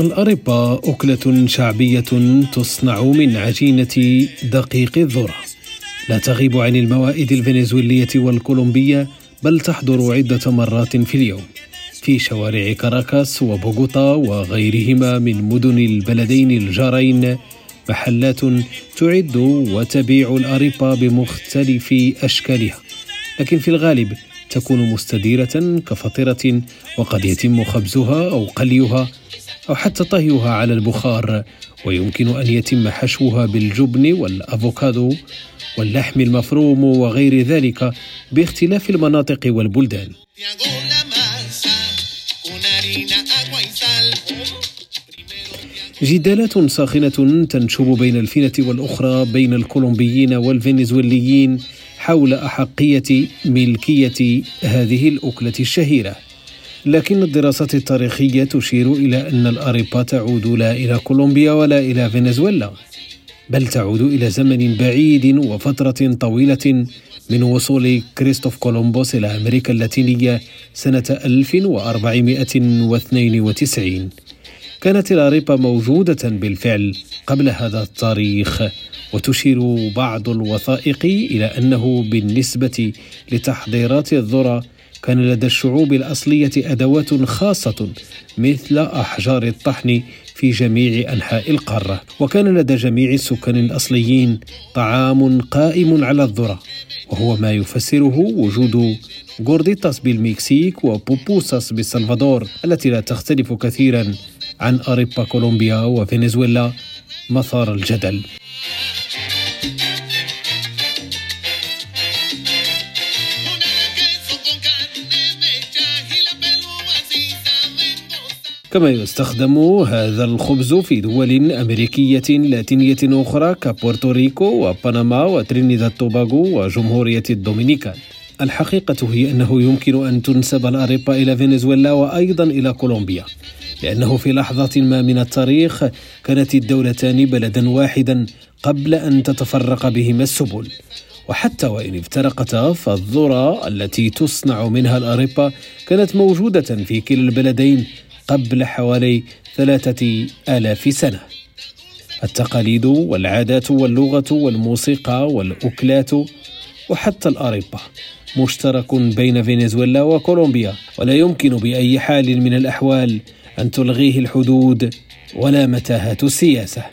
الأريبا أكلة شعبية تصنع من عجينة دقيق الذرة. لا تغيب عن الموائد الفنزويلية والكولومبية بل تحضر عدة مرات في اليوم. في شوارع كاراكاس وبوغوتا وغيرهما من مدن البلدين الجارين محلات تعد وتبيع الأريبا بمختلف أشكالها. لكن في الغالب تكون مستديرة كفطرة وقد يتم خبزها أو قليها أو حتى طهيها على البخار ويمكن أن يتم حشوها بالجبن والأفوكادو واللحم المفروم وغير ذلك باختلاف المناطق والبلدان. جدالات ساخنة تنشب بين الفينة والأخرى بين الكولومبيين والفنزويليين حول أحقية ملكية هذه الأكلة الشهيرة. لكن الدراسات التاريخية تشير إلى أن الأريبا تعود لا إلى كولومبيا ولا إلى فنزويلا بل تعود إلى زمن بعيد وفترة طويلة من وصول كريستوف كولومبوس إلى أمريكا اللاتينية سنة 1492 كانت الأريبا موجودة بالفعل قبل هذا التاريخ وتشير بعض الوثائق إلى أنه بالنسبة لتحضيرات الذرة كان لدى الشعوب الأصلية أدوات خاصة مثل أحجار الطحن في جميع أنحاء القارة. وكان لدى جميع السكان الأصليين طعام قائم على الذرة وهو ما يفسره وجود غورديتاس بالمكسيك وبوبوساس بالسلفادور التي لا تختلف كثيرا عن أريبا كولومبيا وفنزويلا مثار الجدل. كما يستخدم هذا الخبز في دول أمريكية لاتينية أخرى كبورتوريكو وبنما وترينيداد توباغو وجمهورية الدومينيكان. الحقيقة هي أنه يمكن أن تنسب الأريبا إلى فنزويلا وأيضا إلى كولومبيا لأنه في لحظة ما من التاريخ كانت الدولتان بلدا واحدا قبل أن تتفرق بهما السبل. وحتى وإن افترقتا فالذرة التي تصنع منها الأريبا كانت موجودة في كلا البلدين قبل حوالي ثلاثة آلاف سنة. التقاليد والعادات واللغة والموسيقى والأكلات وحتى الأريبا مشترك بين فنزويلا وكولومبيا ولا يمكن بأي حال من الأحوال أن تلغيه الحدود ولا متاهة السياسة.